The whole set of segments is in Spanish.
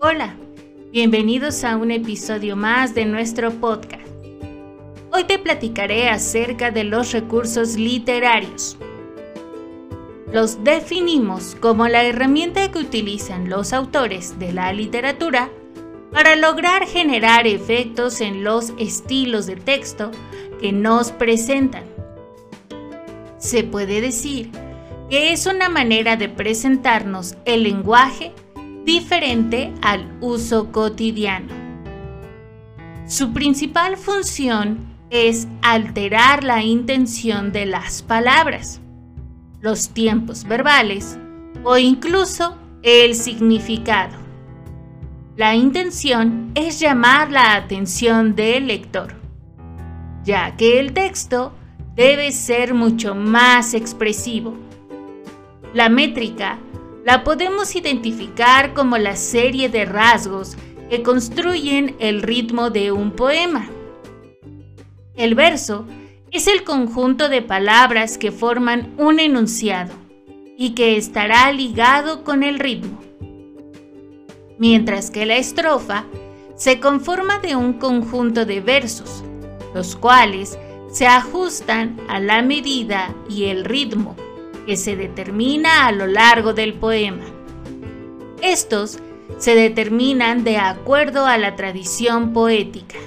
Hola, bienvenidos a un episodio más de nuestro podcast. Hoy te platicaré acerca de los recursos literarios. Los definimos como la herramienta que utilizan los autores de la literatura para lograr generar efectos en los estilos de texto que nos presentan. Se puede decir que es una manera de presentarnos el lenguaje diferente al uso cotidiano. Su principal función es alterar la intención de las palabras, los tiempos verbales o incluso el significado. La intención es llamar la atención del lector, ya que el texto debe ser mucho más expresivo. La métrica la podemos identificar como la serie de rasgos que construyen el ritmo de un poema. El verso es el conjunto de palabras que forman un enunciado y que estará ligado con el ritmo. Mientras que la estrofa se conforma de un conjunto de versos, los cuales se ajustan a la medida y el ritmo que se determina a lo largo del poema. Estos se determinan de acuerdo a la tradición poética.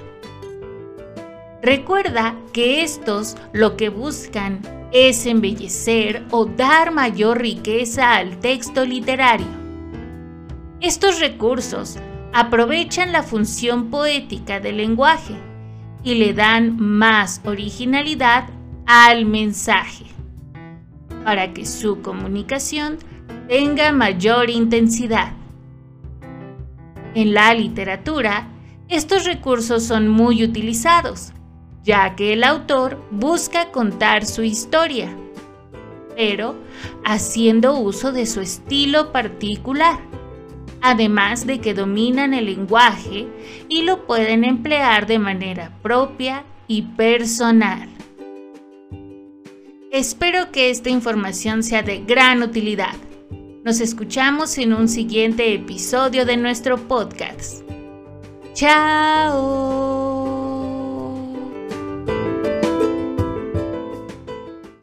Recuerda que estos lo que buscan es embellecer o dar mayor riqueza al texto literario. Estos recursos aprovechan la función poética del lenguaje y le dan más originalidad al mensaje para que su comunicación tenga mayor intensidad. En la literatura, estos recursos son muy utilizados, ya que el autor busca contar su historia, pero haciendo uso de su estilo particular además de que dominan el lenguaje y lo pueden emplear de manera propia y personal. Espero que esta información sea de gran utilidad. Nos escuchamos en un siguiente episodio de nuestro podcast. ¡Chao!